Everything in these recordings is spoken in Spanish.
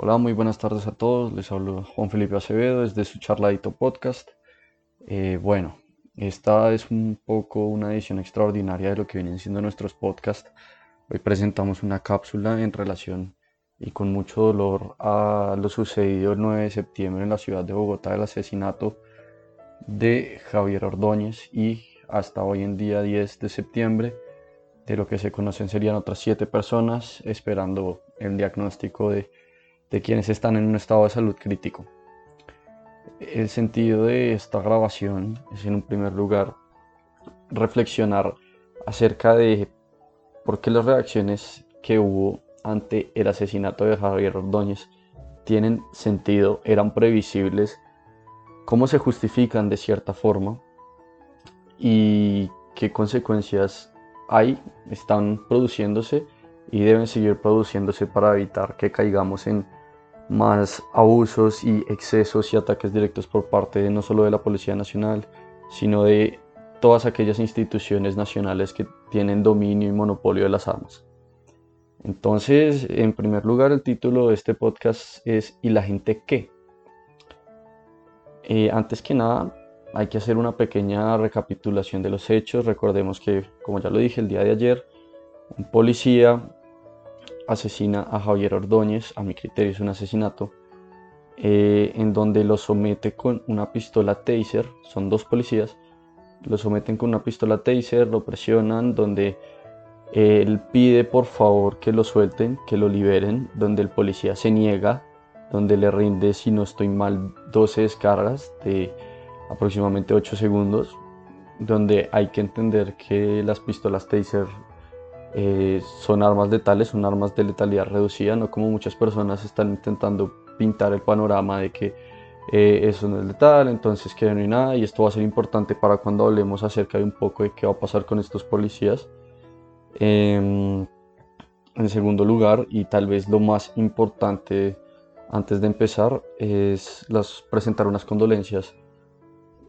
Hola, muy buenas tardes a todos. Les hablo Juan Felipe Acevedo desde su charladito podcast. Eh, bueno, esta es un poco una edición extraordinaria de lo que vienen siendo nuestros podcasts. Hoy presentamos una cápsula en relación y con mucho dolor a lo sucedido el 9 de septiembre en la ciudad de Bogotá, el asesinato de Javier Ordóñez y hasta hoy en día 10 de septiembre de lo que se conocen serían otras siete personas esperando el diagnóstico de de quienes están en un estado de salud crítico. El sentido de esta grabación es en un primer lugar reflexionar acerca de por qué las reacciones que hubo ante el asesinato de Javier Ordóñez tienen sentido, eran previsibles, cómo se justifican de cierta forma y qué consecuencias hay, están produciéndose y deben seguir produciéndose para evitar que caigamos en más abusos y excesos y ataques directos por parte no solo de la Policía Nacional, sino de todas aquellas instituciones nacionales que tienen dominio y monopolio de las armas. Entonces, en primer lugar, el título de este podcast es ¿Y la gente qué? Eh, antes que nada, hay que hacer una pequeña recapitulación de los hechos. Recordemos que, como ya lo dije el día de ayer, un policía asesina a Javier Ordóñez, a mi criterio es un asesinato, eh, en donde lo somete con una pistola taser, son dos policías, lo someten con una pistola taser, lo presionan, donde él pide por favor que lo suelten, que lo liberen, donde el policía se niega, donde le rinde, si no estoy mal, 12 descargas de aproximadamente 8 segundos, donde hay que entender que las pistolas taser eh, son armas letales, son armas de letalidad reducida, no como muchas personas están intentando pintar el panorama de que eh, eso no es letal, entonces que no hay nada y esto va a ser importante para cuando hablemos acerca de un poco de qué va a pasar con estos policías. Em, en segundo lugar, y tal vez lo más importante antes de empezar, es las, presentar unas condolencias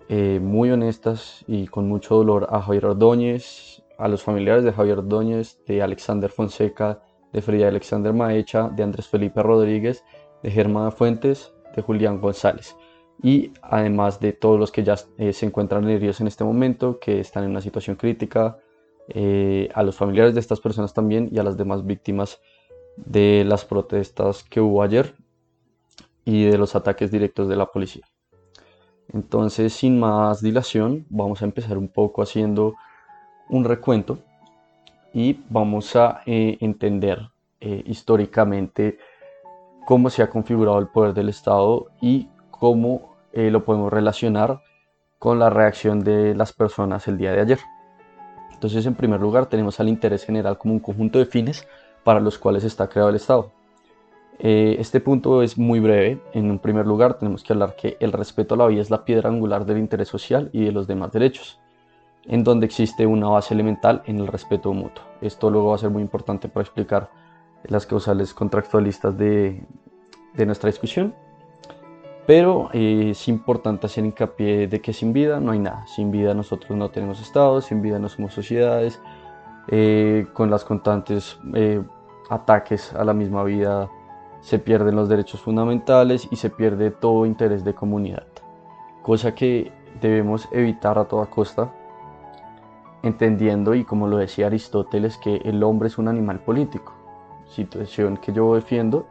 eh, muy honestas y con mucho dolor a Javier Ordóñez, a los familiares de Javier Ordóñez, de Alexander Fonseca, de Frida Alexander Maecha, de Andrés Felipe Rodríguez, de Germán Fuentes, de Julián González. Y además de todos los que ya eh, se encuentran heridos en este momento, que están en una situación crítica, eh, a los familiares de estas personas también y a las demás víctimas de las protestas que hubo ayer y de los ataques directos de la policía. Entonces, sin más dilación, vamos a empezar un poco haciendo un recuento y vamos a eh, entender eh, históricamente cómo se ha configurado el poder del Estado y cómo eh, lo podemos relacionar con la reacción de las personas el día de ayer. Entonces, en primer lugar, tenemos al interés general como un conjunto de fines para los cuales está creado el Estado. este punto es muy breve. En un primer lugar, tenemos que hablar que el respeto a la vida es la piedra angular del interés social y de los demás derechos en donde existe una base elemental en el respeto mutuo. Esto luego va a ser muy importante para explicar las causales contractualistas de, nuestra discusión. Pero eh, es importante hacer hincapié de que sin vida no hay nada. Sin vida nosotros no tenemos estados, sin vida no somos sociedades. Eh, con las constantes eh, ataques a la misma vida se pierden los derechos fundamentales y se pierde todo interés de comunidad. Cosa que debemos evitar a toda costa entendiendo, y como lo decía Aristóteles, que el hombre es un animal político, situación que yo defiendo,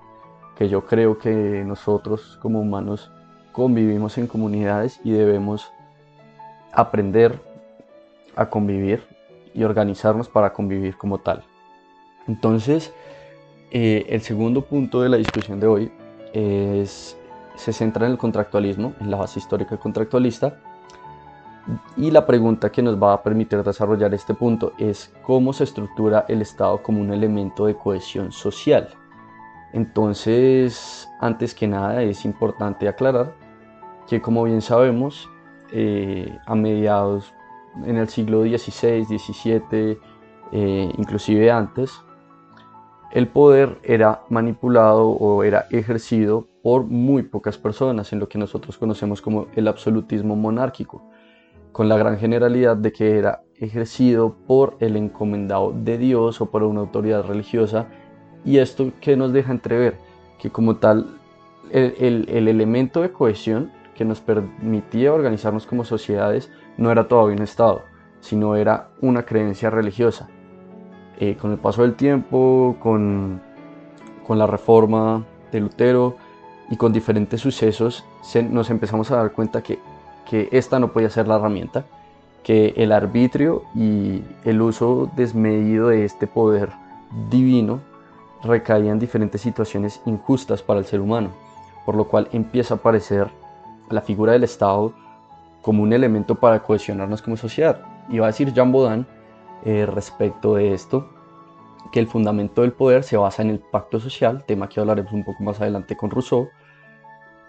que yo creo que nosotros como humanos convivimos en comunidades y debemos aprender a convivir y organizarnos para convivir como tal. Entonces, eh, el segundo punto de la discusión de hoy es, se centra en el contractualismo, en la base histórica contractualista, y la pregunta que nos va a permitir desarrollar este punto es cómo se estructura el Estado como un elemento de cohesión social. Entonces, antes que nada es importante aclarar que como bien sabemos, eh, a mediados en el siglo XVI, XVII, eh, inclusive antes, el poder era manipulado o era ejercido por muy pocas personas en lo que nosotros conocemos como el absolutismo monárquico con la gran generalidad de que era ejercido por el encomendado de Dios o por una autoridad religiosa. Y esto que nos deja entrever que como tal el, el, elemento de cohesión que nos permitía organizarnos como sociedades no era todavía un Estado, sino era una creencia religiosa. Eh, con el paso del tiempo, con, con, la reforma de Lutero y con diferentes sucesos, nos empezamos a dar cuenta que, que esta no podía ser la herramienta, que el arbitrio y el uso desmedido de este poder divino recaía en diferentes situaciones injustas para el ser humano, por lo cual empieza a aparecer la figura del Estado como un elemento para cohesionarnos como sociedad. Y va a decir Jean Baudin eh, respecto de esto, que el fundamento del poder se basa en el pacto social, tema que hablaremos un poco más adelante con Rousseau,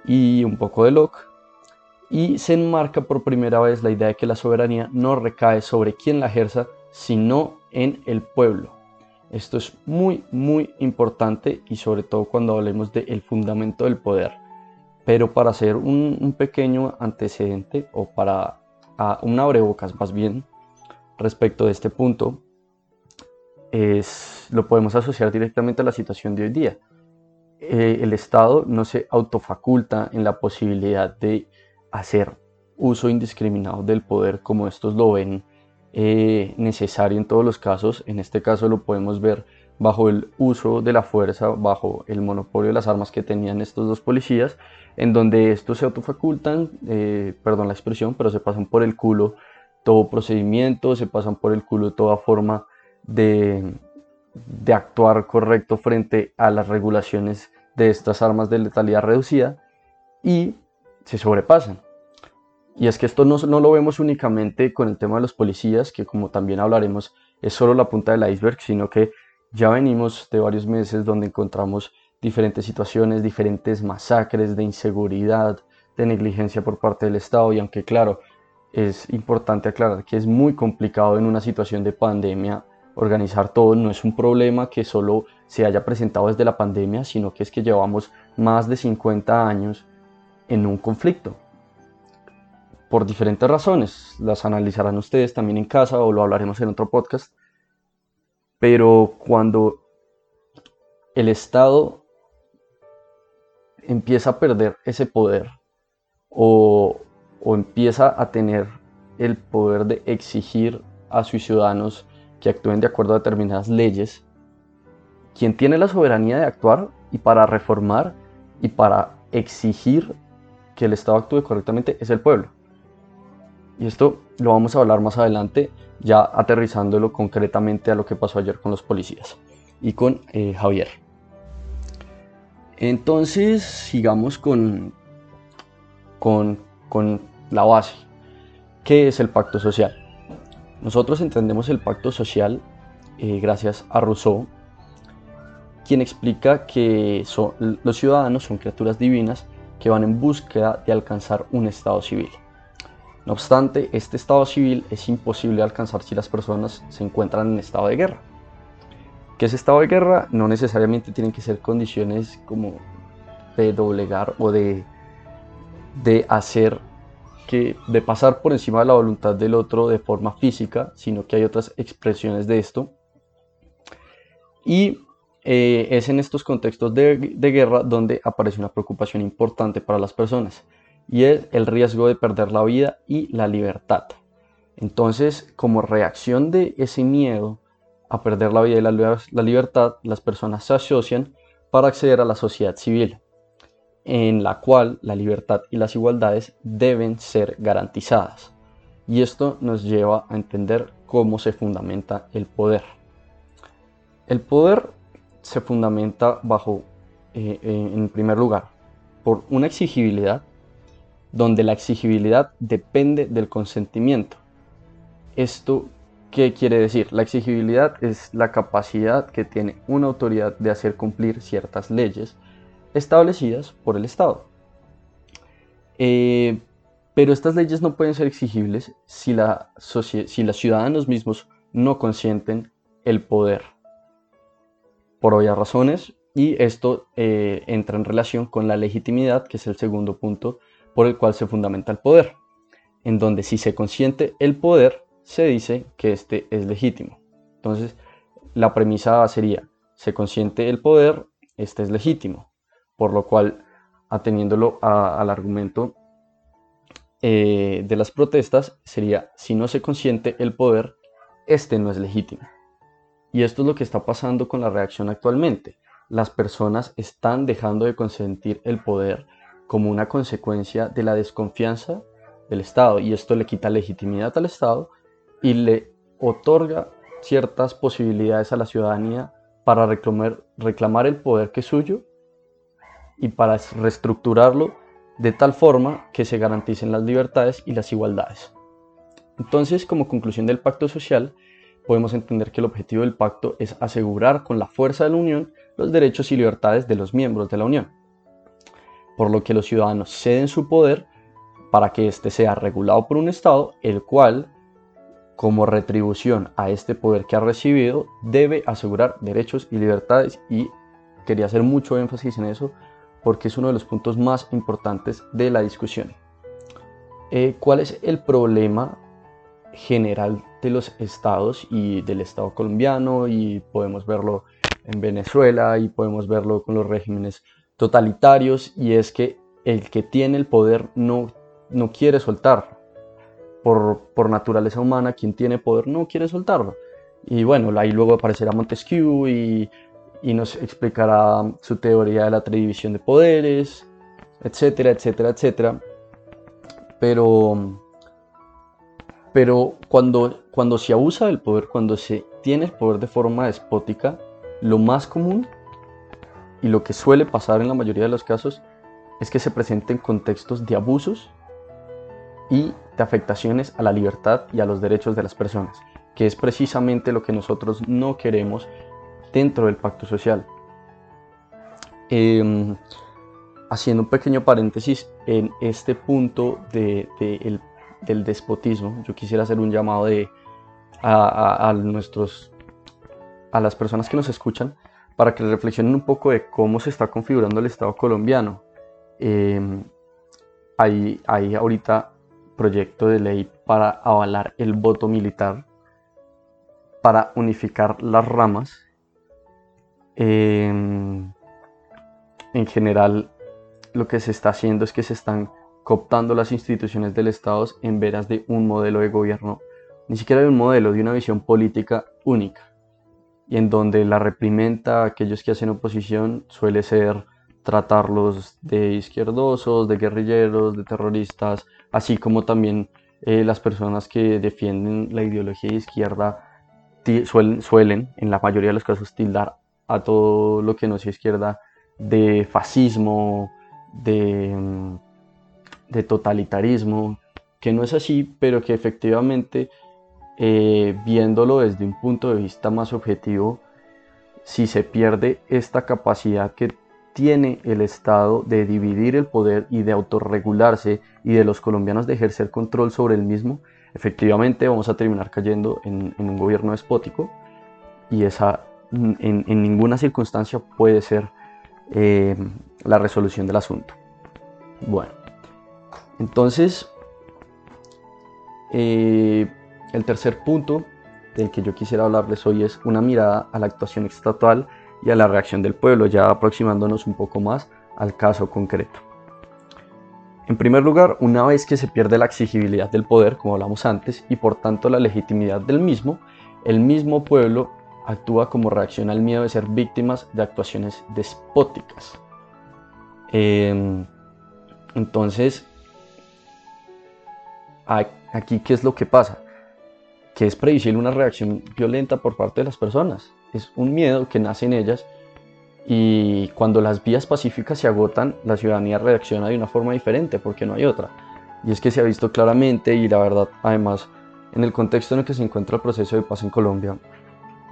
y un poco de Locke, y se enmarca por primera vez la idea de que la soberanía no recae sobre quien la ejerza, sino en el pueblo. Esto es muy, muy importante y sobre todo cuando hablemos del fundamento del poder. Pero para hacer un, pequeño antecedente o para un abrebocas más bien respecto de este punto, es, lo podemos asociar directamente a la situación de hoy día. Eh, el Estado no se autofaculta en la posibilidad de hacer uso indiscriminado del poder como estos lo ven eh, necesario en todos los casos. En este caso lo podemos ver bajo el uso de la fuerza, bajo el monopolio de las armas que tenían estos dos policías, en donde estos se autofacultan, eh, perdón la expresión, pero se pasan por el culo todo procedimiento, se pasan por el culo toda forma de, de actuar correcto frente a las regulaciones de estas armas de letalidad reducida y se sobrepasan. Y es que esto no, no, lo vemos únicamente con el tema de los policías, que como también hablaremos es solo la punta del iceberg, sino que ya venimos de varios meses donde encontramos diferentes situaciones, diferentes masacres de inseguridad, de negligencia por parte del Estado y aunque claro, es importante aclarar que es muy complicado en una situación de pandemia organizar todo, no es un problema que solo se haya presentado desde la pandemia, sino que es que llevamos más de 50 años en un conflicto por diferentes razones. Las analizarán ustedes también en casa o lo hablaremos en otro podcast. Pero cuando el Estado empieza a perder ese poder o, empieza a tener el poder de exigir a sus ciudadanos que actúen de acuerdo a determinadas leyes, quien tiene la soberanía de actuar y para reformar y para exigir que el Estado actúe correctamente es el pueblo. Y esto lo vamos a hablar más adelante, ya aterrizándolo concretamente a lo que pasó ayer con los policías y con eh, Javier. Entonces, sigamos con, con, con la base. ¿Qué es el pacto social? Nosotros entendemos el pacto social eh, gracias a Rousseau, quien explica que los ciudadanos son criaturas divinas que van en búsqueda de alcanzar un estado civil. No obstante, este estado civil es imposible alcanzar si las personas se encuentran en estado de guerra. ¿Qué es estado de guerra? No necesariamente tienen que ser condiciones como de doblegar o de, de hacer que de pasar por encima de la voluntad del otro de forma física, sino que hay otras expresiones de esto. Y eh, es en estos contextos de, de guerra donde aparece una preocupación importante para las personas y es el riesgo de perder la vida y la libertad. Entonces, como reacción de ese miedo a perder la vida y la, libertad, las personas se asocian para acceder a la sociedad civil, en la cual la libertad y las igualdades deben ser garantizadas. Y esto nos lleva a entender cómo se fundamenta el poder. El poder se fundamenta bajo, eh, eh, en primer lugar, por una exigibilidad donde la exigibilidad depende del consentimiento. ¿Esto qué quiere decir? La exigibilidad es la capacidad que tiene una autoridad de hacer cumplir ciertas leyes establecidas por el Estado. Eh, pero estas leyes no pueden ser exigibles si, la si los ciudadanos mismos no consienten el poder. Por obvias razones, y esto eh, entra en relación con la legitimidad, que es el segundo punto por el cual se fundamenta el poder, en donde si se consiente el poder, se dice que este es legítimo. Entonces, la premisa sería, se consiente el poder, este es legítimo. por lo cual, ateniéndolo al argumento eh, de las protestas, sería, si no se consiente el poder, este no es legítimo. Y esto es lo que está pasando con la reacción actualmente. Las personas están dejando de consentir el poder como una consecuencia de la desconfianza del Estado y esto le quita legitimidad al Estado y le otorga ciertas posibilidades a la ciudadanía para reclamar, el poder que es suyo y para reestructurarlo de tal forma que se garanticen las libertades y las igualdades. Entonces, como conclusión del pacto social, podemos entender que el objetivo del pacto es asegurar con la fuerza de la Unión los derechos y libertades de los miembros de la Unión, por lo que los ciudadanos ceden su poder para que éste sea regulado por un Estado, el cual, como retribución a este poder que ha recibido, debe asegurar derechos y libertades y quería hacer mucho énfasis en eso porque es uno de los puntos más importantes de la discusión. Eh, ¿Cuál es el problema general de los estados y del Estado colombiano? Y podemos verlo en Venezuela y podemos verlo con los regímenes totalitarios y es que el que tiene el poder no, no quiere soltarlo. Por, por naturaleza humana, quien tiene poder no quiere soltarlo. Y bueno, ahí luego aparecerá Montesquieu y, y nos explicará su teoría de la división de poderes, etcétera, etcétera, etcétera. Pero, pero cuando, cuando se abusa del poder, cuando se tiene el poder de forma despótica, lo más común y lo que suele pasar en la mayoría de los casos es que se presenten contextos de abusos y de afectaciones a la libertad y a los derechos de las personas, que es precisamente lo que nosotros no queremos dentro del pacto social. Em, haciendo un pequeño paréntesis en este punto de, del despotismo, yo quisiera hacer un llamado de, a, nuestros, a las personas que nos escuchan para que reflexionen un poco de cómo se está configurando el Estado colombiano. Eh, hay, hay ahorita proyecto de ley para avalar el voto militar, para unificar las ramas en general, lo que se está haciendo es que se están cooptando las instituciones del Estado en veras de un modelo de gobierno, ni siquiera de un modelo, de una visión política única, y en donde la reprimenta a aquellos que hacen oposición suele ser tratarlos de izquierdosos, de guerrilleros, de terroristas, así como también eh, las personas que defienden la ideología de izquierda suelen, suelen, en la mayoría de los casos, tildar a todo lo que no sea izquierda de fascismo, de, mm, de totalitarismo, que no es así, pero que efectivamente, eh, viéndolo desde un punto de vista más objetivo, si se pierde esta capacidad que tiene el Estado de dividir el poder y de autorregularse y de los colombianos de ejercer control sobre el mismo, efectivamente vamos a terminar cayendo en, un gobierno despótico y esa en, ninguna circunstancia puede ser eh, la resolución del asunto. Bueno, entonces, eh, el tercer punto del que yo quisiera hablarles hoy es una mirada a la actuación extratual y a la reacción del pueblo, ya aproximándonos un poco más al caso concreto. En primer lugar, una vez que se pierde la exigibilidad del poder, como hablamos antes, y por tanto la legitimidad del mismo, el mismo pueblo actúa como reacción al miedo de ser víctimas de actuaciones despóticas. Em, entonces, aquí, ¿qué es lo que pasa? Que es previsible una reacción violenta por parte de las personas. Es un miedo que nace en ellas y cuando las vías pacíficas se agotan, la ciudadanía reacciona de una forma diferente porque no hay otra. Y es que se ha visto claramente y la verdad, además, en el contexto en el que se encuentra el proceso de paz en Colombia,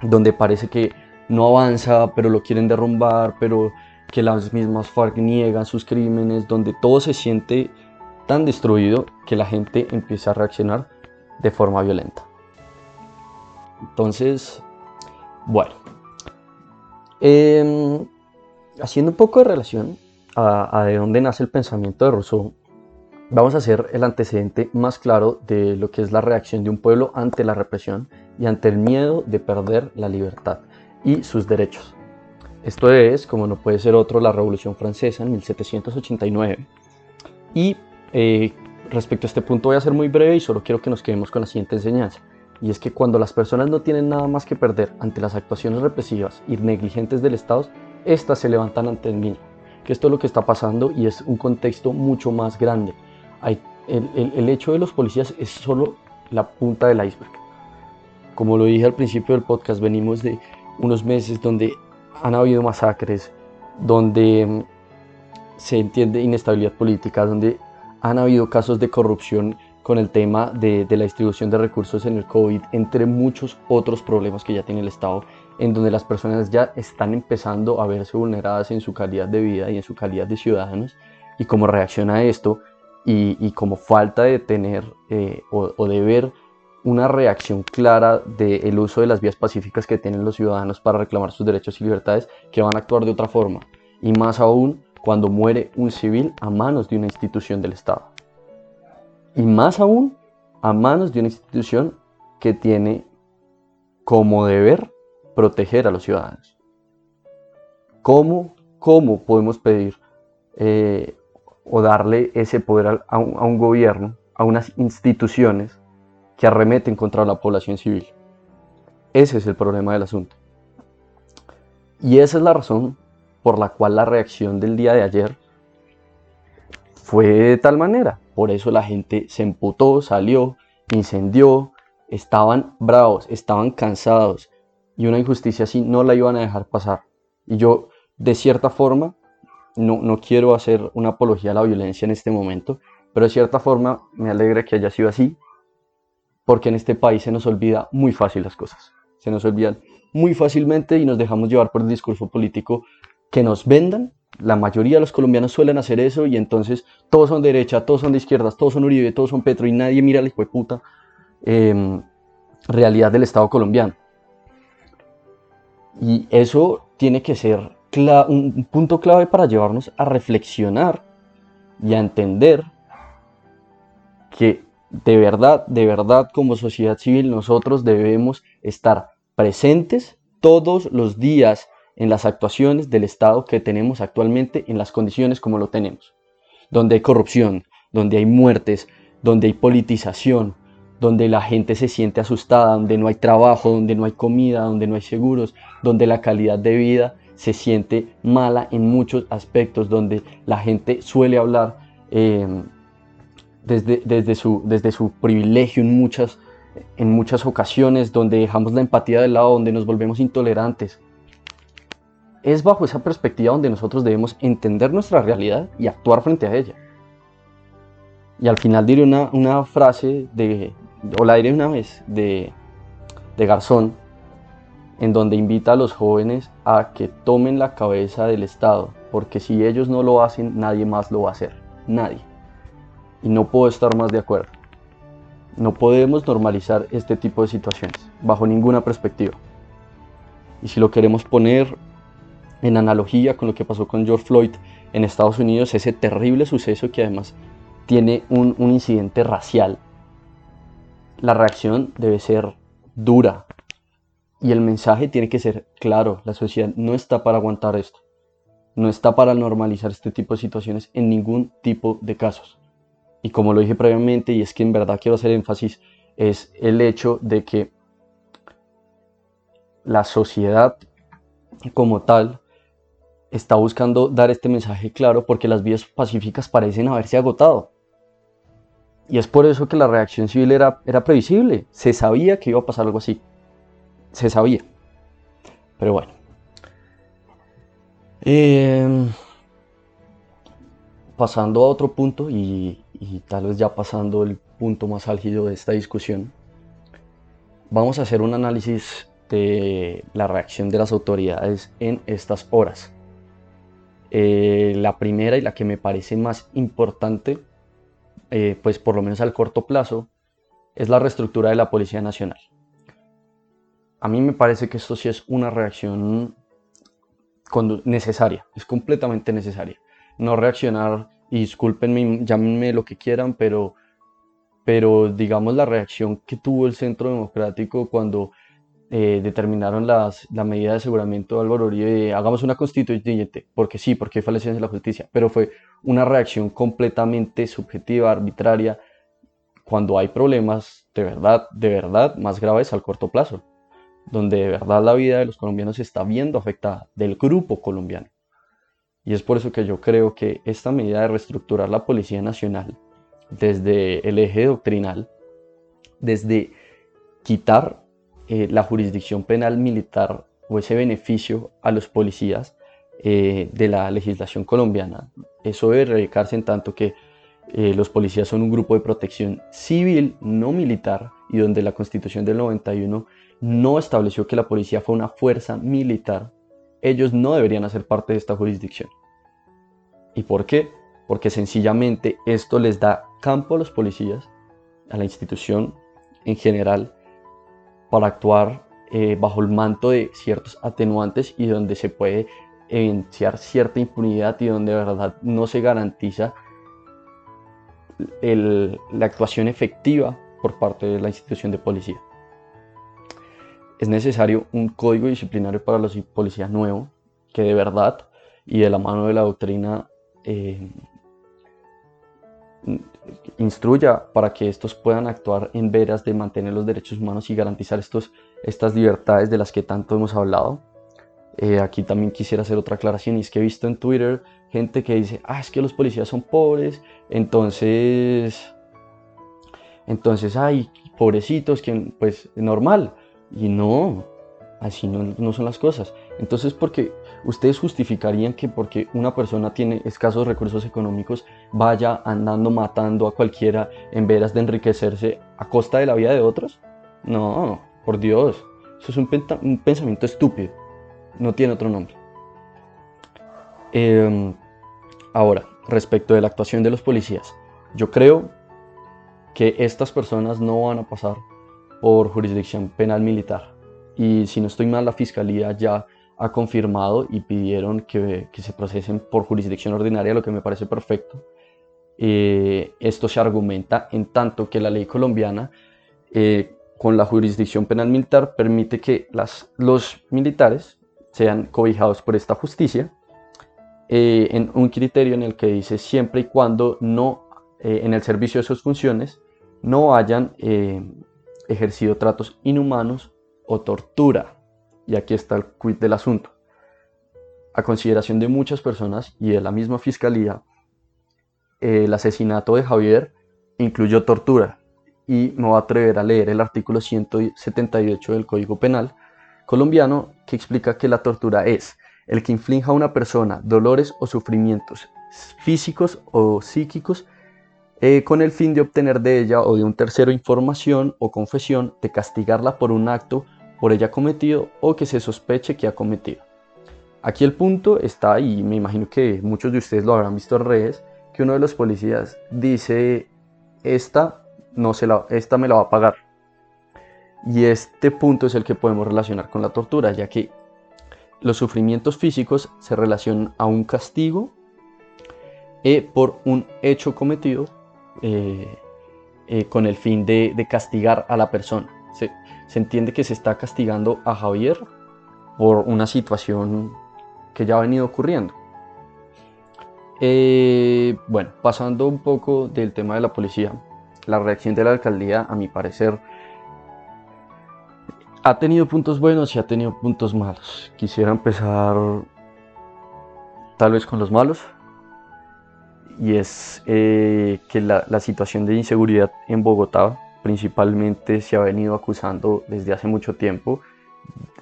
donde parece que no avanza, pero lo quieren derrumbar, pero que las mismas FARC niegan sus crímenes, donde todo se siente tan destruido que la gente empieza a reaccionar de forma violenta. Entonces, bueno, em, haciendo un poco de relación a, a, de dónde nace el pensamiento de Rousseau, vamos a hacer el antecedente más claro de lo que es la reacción de un pueblo ante la represión y ante el miedo de perder la libertad y sus derechos. Esto es, como no puede ser otro, la Revolución Francesa en 1789. Y eh, respecto a este punto voy a ser muy breve y solo quiero que nos quedemos con la siguiente enseñanza. Y es que cuando las personas no tienen nada más que perder ante las actuaciones represivas y negligentes del Estado, éstas se levantan ante el mismo. Que esto es lo que está pasando y es un contexto mucho más grande. Hay, el, el hecho de los policías es solo la punta del iceberg. Como lo dije al principio del podcast, venimos de unos meses donde han habido masacres, donde mm, se entiende inestabilidad política, donde han habido casos de corrupción con el tema de, la distribución de recursos en el COVID, entre muchos otros problemas que ya tiene el Estado, en donde las personas ya están empezando a verse vulneradas en su calidad de vida y en su calidad de ciudadanos, y como reacción a esto, y, como falta de tener eh, o de ver una reacción clara del uso de las vías pacíficas que tienen los ciudadanos para reclamar sus derechos y libertades que van a actuar de otra forma. Y más aún cuando muere un civil a manos de una institución del Estado. Y más aún a manos de una institución que tiene como deber proteger a los ciudadanos. ¿Cómo, cómo podemos pedir eh, o darle ese poder a un gobierno, a unas instituciones que arremeten contra la población civil. Ese es el problema del asunto. Y esa es la razón por la cual la reacción del día de ayer fue de tal manera. Por eso la gente se emputó, salió, incendió, estaban bravos, estaban cansados y una injusticia así no la iban a dejar pasar. Y yo, de cierta forma, no, no quiero hacer una apología a la violencia en este momento, pero de cierta forma me alegra que haya sido así porque en este país se nos olvida muy fácil las cosas. Se nos olvidan muy fácilmente y nos dejamos llevar por el discurso político que nos vendan. La mayoría de los colombianos suelen hacer eso y entonces todos son de derecha, todos son de izquierdas, todos son Uribe, todos son Petro y nadie mira la hijo de puta em, realidad del Estado colombiano. Y eso tiene que ser un punto clave para llevarnos a reflexionar y a entender que de verdad, de verdad como sociedad civil nosotros debemos estar presentes todos los días en las actuaciones del Estado que tenemos actualmente en las condiciones como lo tenemos. Donde hay corrupción, donde hay muertes, donde hay politización, donde la gente se siente asustada, donde no hay trabajo, donde no hay comida, donde no hay seguros, donde la calidad de vida se siente mala en muchos aspectos, donde la gente suele hablar eh, desde, desde, su, desde su privilegio en muchas, en muchas ocasiones, donde dejamos la empatía de lado, donde nos volvemos intolerantes. Es bajo esa perspectiva donde nosotros debemos entender nuestra realidad y actuar frente a ella. Y al final diré una, frase, de, o la diré una vez, de, de Garzón, en donde invita a los jóvenes a que tomen la cabeza del Estado, porque si ellos no lo hacen, nadie más lo va a hacer. Nadie. Y no puedo estar más de acuerdo. No podemos normalizar este tipo de situaciones, bajo ninguna perspectiva. Y si lo queremos poner en analogía con lo que pasó con George Floyd en Estados Unidos, ese terrible suceso que además tiene un, un incidente racial, la reacción debe ser dura. Y el mensaje tiene que ser claro, la sociedad no está para aguantar esto, no está para normalizar este tipo de situaciones en ningún tipo de casos y como lo dije previamente, y es que en verdad quiero hacer énfasis, es el hecho de que la sociedad como tal está buscando dar este mensaje claro porque las vías pacíficas parecen haberse agotado. Y es por eso que la reacción civil era, era previsible. Se sabía que iba a pasar algo así. Se sabía. Pero bueno. Eh, pasando a otro punto y, tal vez ya pasando el punto más álgido de esta discusión, vamos a hacer un análisis de la reacción de las autoridades en estas horas. Eh, la primera y la que me parece más importante, eh, pues por lo menos al corto plazo, es la reestructura de la Policía Nacional. A mí me parece que esto sí es una reacción necesaria, es completamente necesaria no reaccionar, y discúlpenme, llámenme lo que quieran, pero, pero digamos la reacción que tuvo el Centro Democrático cuando eh, determinaron las, la medida de aseguramiento de Álvaro Uribe hagamos una constituyente, porque sí, porque hay falencias en la justicia, pero fue una reacción completamente subjetiva, arbitraria, cuando hay problemas de verdad, de verdad más graves al corto plazo, donde de verdad la vida de los colombianos se está viendo afectada, del grupo colombiano. Y es por eso que yo creo que esta medida de reestructurar la Policía Nacional desde el eje doctrinal, desde quitar eh, la jurisdicción penal militar o ese beneficio a los policías eh, de la legislación colombiana. Eso debe radicarse en tanto que eh, los policías son un grupo de protección civil, no militar, y donde la constitución del 91 no estableció que la policía fue una fuerza militar, ellos no deberían hacer parte de esta jurisdicción. ¿Y por qué? Porque sencillamente esto les da campo a los policías, a la institución en general, para actuar eh, bajo el manto de ciertos atenuantes y donde se puede evidenciar cierta impunidad y donde de verdad no se garantiza la actuación efectiva por parte de la institución de policía. Es necesario un código disciplinario para los policías nuevo que de verdad y de la mano de la doctrina eh, instruya para que estos puedan actuar en veras de mantener los derechos humanos y garantizar estos, estas libertades de las que tanto hemos hablado. Eh, aquí también quisiera hacer otra aclaración y es que he visto en Twitter gente que dice, ah, es que los policías son pobres, entonces, entonces, ay, pobrecitos, que pues normal. Y no, así no, son las cosas. Entonces, porque ustedes justificarían que porque una persona tiene escasos recursos económicos vaya andando matando a cualquiera en veras de enriquecerse a costa de la vida de otros? No, por Dios, eso es un, pensamiento estúpido, no tiene otro nombre. Em, ahora, respecto de la actuación de los policías, yo creo que estas personas no van a pasar por jurisdicción penal militar. Y si no estoy mal, la fiscalía ya ha confirmado y pidieron que, se procesen por jurisdicción ordinaria, lo que me parece perfecto. Eh, esto se argumenta en tanto que la ley colombiana eh, con la jurisdicción penal militar permite que las, los militares sean cobijados por esta justicia eh, en un criterio en el que dice siempre y cuando no en el servicio de sus funciones no hayan ejercido tratos inhumanos o tortura y aquí está el quid del asunto. A consideración de muchas personas y de la misma fiscalía, el asesinato de Javier incluyó tortura y me voy a atrever a leer el artículo 178 del Código Penal colombiano que explica que la tortura es el que inflinja a una persona dolores o sufrimientos físicos o psíquicos eh, con el fin de obtener de ella o de un tercero información o confesión de castigarla por un acto por ella cometido o que se sospeche que ha cometido. Aquí el punto está, y me imagino que muchos de ustedes lo habrán visto en redes, que uno de los policías dice, esta, no se la, esta me la va a pagar. Y este punto es el que podemos relacionar con la tortura, ya que los sufrimientos físicos se relacionan a un castigo eh, por un hecho cometido eh, eh, con el fin de, de castigar a la persona se entiende que se está castigando a Javier por una situación que ya ha venido ocurriendo. Eh, bueno, pasando un poco del tema de la policía, la reacción de la alcaldía, a mi parecer, ha tenido puntos buenos y ha tenido puntos malos. Quisiera empezar tal vez con los malos, y es eh, que la, la situación de inseguridad en Bogotá principalmente se ha venido acusando desde hace mucho tiempo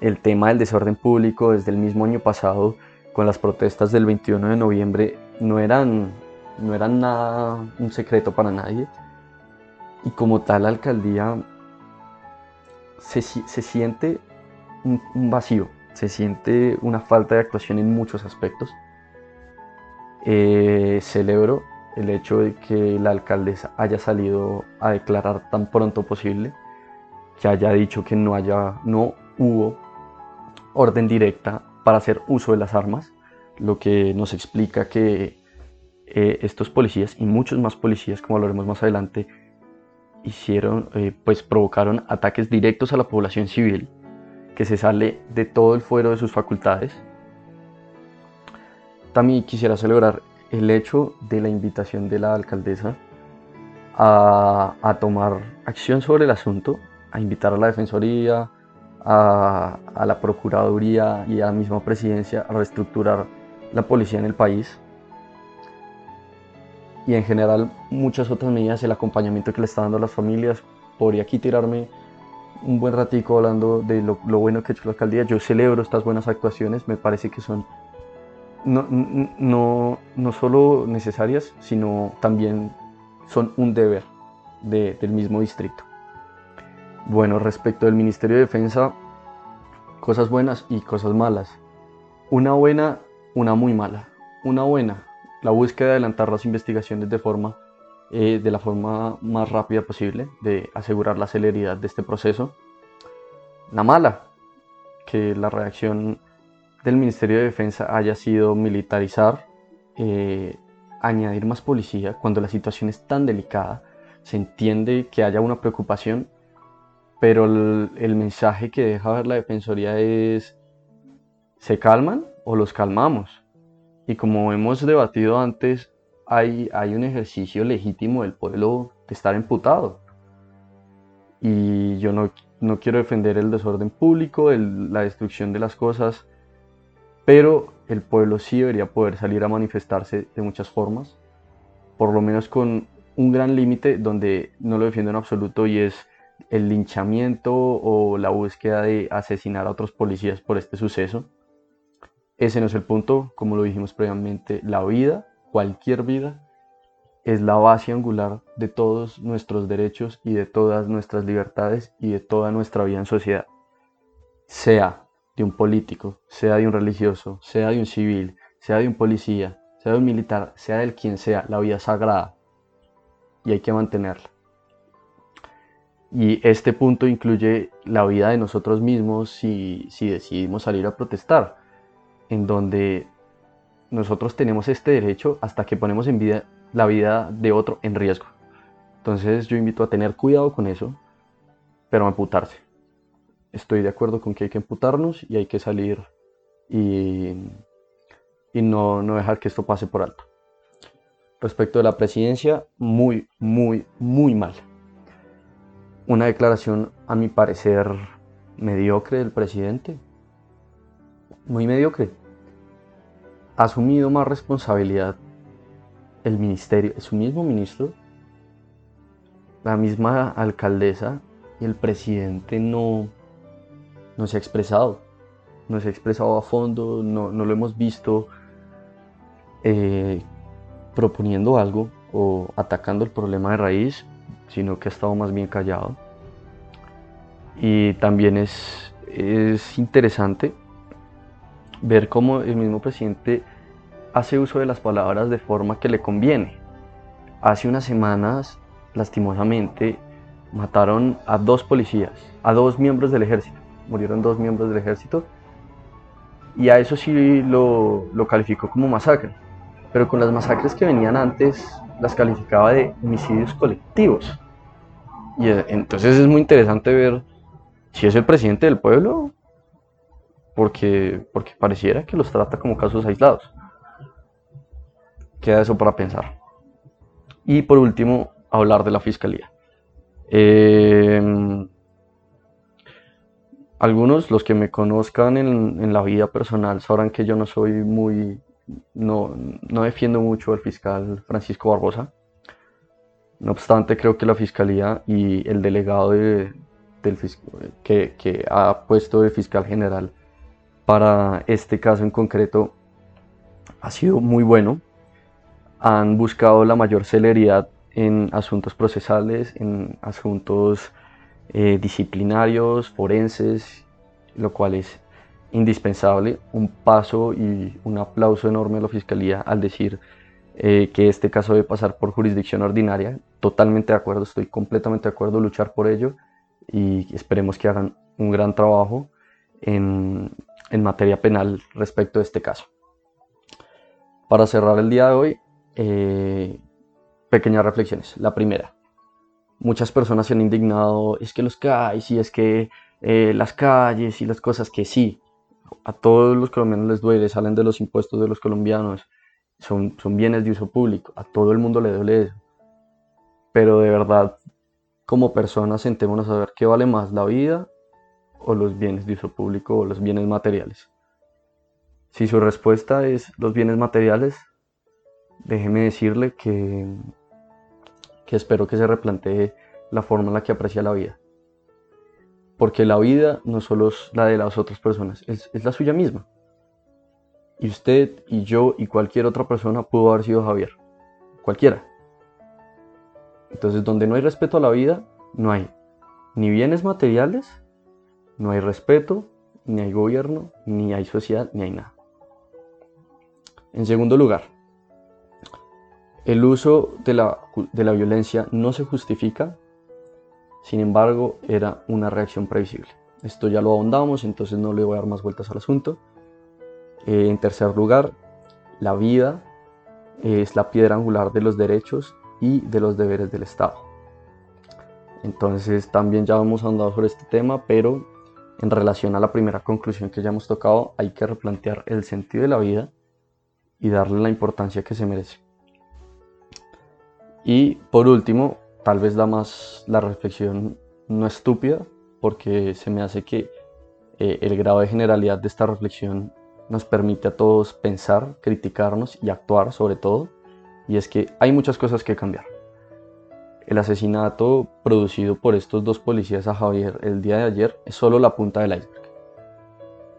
el tema del desorden público desde el mismo año pasado con las protestas del 21 de noviembre no eran, no eran nada un secreto para nadie y como tal la alcaldía se, siente un, vacío, se siente una falta de actuación en muchos aspectos. Eh, celebro el hecho de que la alcaldesa haya salido a declarar tan pronto posible, que haya dicho que no, haya, no hubo orden directa para hacer uso de las armas, lo que nos explica que eh, estos policías y muchos más policías, como lo veremos más adelante, hicieron, eh, pues provocaron ataques directos a la población civil que se sale de todo el fuero de sus facultades. También quisiera celebrar el hecho de la invitación de la alcaldesa a, tomar acción sobre el asunto, a invitar a la Defensoría, a, la Procuraduría y a la misma Presidencia a reestructurar la policía en el país y en general muchas otras medidas, el acompañamiento que le está dando a las familias. Podría aquí tirarme un buen ratico hablando de lo, bueno que ha hecho la alcaldía. Yo celebro estas buenas actuaciones, me parece que son no, no, no solo necesarias, sino también son un deber del mismo distrito. Bueno, respecto del Ministerio de Defensa, cosas buenas y cosas malas. Una buena, una muy mala. Una buena, la búsqueda de adelantar las investigaciones de forma eh, de la forma más rápida posible, de asegurar la celeridad de este proceso. La mala, que la reacción del Ministerio de Defensa haya sido militarizar, eh, añadir más policía cuando la situación es tan delicada. Se entiende que haya una preocupación, pero el, mensaje que deja ver la Defensoría es, ¿se calman o los calmamos? Y como hemos debatido antes, hay, hay un ejercicio legítimo del pueblo de estar imputado. Y yo no, no quiero defender el desorden público, la destrucción de las cosas, pero el pueblo sí debería poder salir a manifestarse de muchas formas, por lo menos con un gran límite donde no lo defiendo en absoluto y es el linchamiento o la búsqueda de asesinar a otros policías por este suceso. Ese no es el punto, como lo dijimos previamente, la vida, cualquier vida, es la base angular de todos nuestros derechos y de todas nuestras libertades y de toda nuestra vida en sociedad. Sea de un político, sea de un religioso, sea de un civil, sea de un policía, sea de un militar, sea del quien sea, la vida es sagrada y hay que mantenerla. Y este punto incluye la vida de nosotros mismos si, si decidimos salir a protestar en donde nosotros tenemos este derecho hasta que ponemos en vida la vida de otro en riesgo. Entonces yo invito a tener cuidado con eso, pero a amputarse. Estoy de acuerdo con que hay que amputarnos y hay que salir y, y no, no dejar que esto pase por alto. Respecto de la presidencia, muy, muy, muy mal. Una declaración, a mi parecer, mediocre del presidente, muy mediocre. Ha asumido más responsabilidad el ministerio, su mismo ministro, la misma alcaldesa y el presidente no, no se ha expresado. No se ha expresado a fondo, no, lo hemos visto eh, proponiendo algo o atacando el problema de raíz, sino que ha estado más bien callado. Y también es, es interesante ver cómo el mismo presidente hace uso de las palabras de forma que le conviene. Hace unas semanas, lastimosamente, mataron a dos policías, a dos miembros del ejército. Murieron dos miembros del ejército. Y a eso sí lo, lo calificó como masacre. Pero con las masacres que venían antes, las calificaba de homicidios colectivos. Y eh, entonces es muy interesante ver si es el presidente del pueblo porque, porque pareciera que los trata como casos aislados. Queda eso para pensar. Y por último, hablar de la fiscalía. Em, algunos, los que me conozcan en, en, la vida personal, sabrán que yo no soy muy, no, no defiendo mucho al fiscal Francisco Barbosa. No obstante, creo que la fiscalía y el delegado de, del, que, que ha puesto de fiscal general para este caso en concreto ha sido muy bueno. Han buscado la mayor celeridad en asuntos procesales, en asuntos eh, disciplinarios, forenses, lo cual es indispensable. Un paso y un aplauso enorme a la Fiscalía al decir eh, que este caso debe pasar por jurisdicción ordinaria. Totalmente de acuerdo, estoy completamente de acuerdo, luchar por ello y esperemos que hagan un gran trabajo en, en materia penal respecto a este caso. Para cerrar el día de hoy, eh, pequeñas reflexiones. La primera, muchas personas se han indignado, es que los CAIs y es que eh, las calles y las cosas que sí, a todos los colombianos les duele, salen de los impuestos de los colombianos, son, son bienes de uso público, a todo el mundo le duele eso. Pero de verdad, como personas, sentémonos a ver qué vale más, la vida o los bienes de uso público o los bienes materiales. Si su respuesta es los bienes materiales, déjeme decirle que, que espero que se replantee la forma en la que aprecia la vida. Porque la vida no solo es la de las otras personas, es, la suya misma. Y usted y yo y cualquier otra persona pudo haber sido Javier. Cualquiera. Entonces, donde no hay respeto a la vida, no hay ni bienes materiales, no hay respeto, ni hay gobierno, ni hay sociedad, ni hay nada. En segundo lugar, el uso de la, de la violencia no se justifica, sin embargo, era una reacción previsible. Esto ya lo ahondamos, entonces no le voy a dar más vueltas al asunto. Eh, en tercer lugar, la vida es la piedra angular de los derechos y de los deberes del Estado. Entonces también ya hemos ahondado sobre este tema, pero en relación a la primera conclusión que ya hemos tocado, hay que replantear el sentido de la vida y darle la importancia que se merece. Y por último, tal vez la más la reflexión no estúpida, porque se me hace que eh, el grado de generalidad de esta reflexión nos permite a todos pensar, criticarnos y actuar sobre todo, y es que hay muchas cosas que cambiar. El asesinato producido por estos dos policías a Javier el día de ayer es solo la punta del iceberg.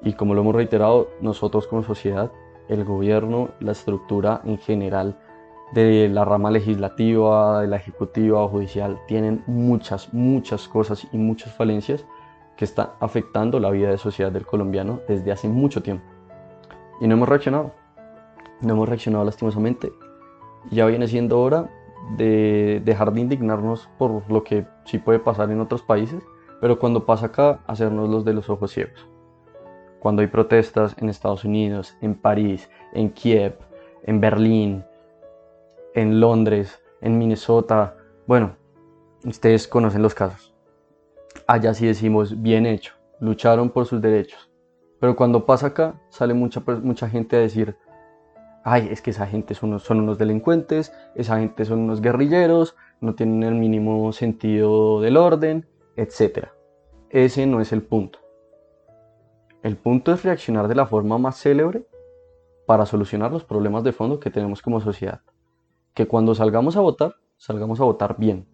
Y como lo hemos reiterado, nosotros como sociedad el gobierno, la estructura en general de la rama legislativa, de la ejecutiva o judicial, tienen muchas, muchas cosas y muchas falencias que están afectando la vida de sociedad del colombiano desde hace mucho tiempo. Y no hemos reaccionado. No hemos reaccionado lastimosamente. Ya viene siendo hora de dejar de indignarnos por lo que sí puede pasar en otros países, pero cuando pasa acá, hacernos los de los ojos ciegos cuando hay protestas en Estados Unidos, en París, en Kiev, en Berlín, en Londres, en Minnesota. Bueno, ustedes conocen los casos. Allá sí decimos, bien hecho, lucharon por sus derechos. Pero cuando pasa acá, sale mucha, mucha gente a decir, ay, es que esa gente son unos, son unos delincuentes, esa gente son unos guerrilleros, no tienen el mínimo sentido del orden, etc. Ese no es el punto. El punto es reaccionar de la forma más célebre para solucionar los problemas de fondo que tenemos como sociedad. Que cuando salgamos a votar, salgamos a votar bien.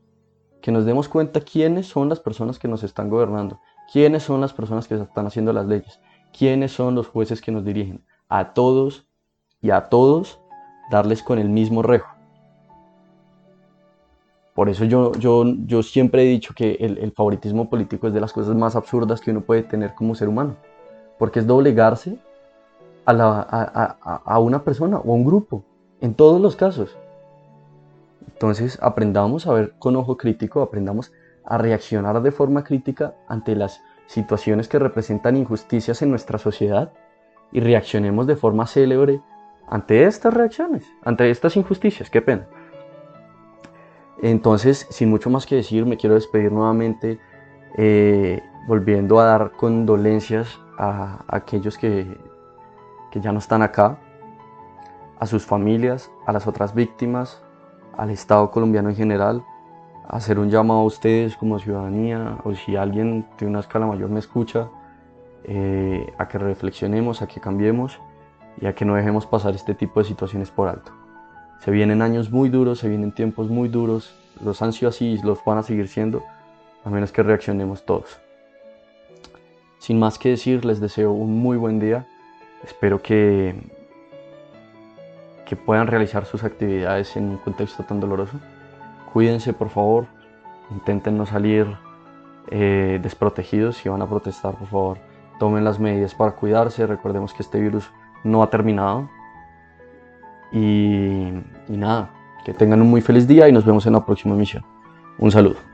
Que nos demos cuenta quiénes son las personas que nos están gobernando, quiénes son las personas que están haciendo las leyes, quiénes son los jueces que nos dirigen. A todos y a todos darles con el mismo rejo. Por eso yo, yo, yo siempre he dicho que el, el favoritismo político es de las cosas más absurdas que uno puede tener como ser humano porque es doblegarse a, una persona o a un grupo, en todos los casos. Entonces aprendamos a ver con ojo crítico, aprendamos a reaccionar de forma crítica ante las situaciones que representan injusticias en nuestra sociedad y reaccionemos de forma célebre ante estas reacciones, ante estas injusticias. Qué pena. Entonces, sin mucho más que decir, me quiero despedir nuevamente, eh, volviendo a dar condolencias a, aquellos que, que ya no están acá, a sus familias, a las otras víctimas, al Estado colombiano en general, hacer un llamado a ustedes como ciudadanía o si alguien de una escala mayor me escucha, eh, a que reflexionemos, a que cambiemos y a que no dejemos pasar este tipo de situaciones por alto. Se vienen años muy duros, se vienen tiempos muy duros, los han sido así y los van a seguir siendo, a menos que reaccionemos todos. Sin más que decir, les deseo un muy buen día. Espero que, que puedan realizar sus actividades en un contexto tan doloroso. Cuídense, por favor. Intenten no salir eh, desprotegidos. Si van a protestar, por favor, tomen las medidas para cuidarse. Recordemos que este virus no ha terminado. y nada, que tengan un muy feliz día y nos vemos en la próxima emisión. Un saludo.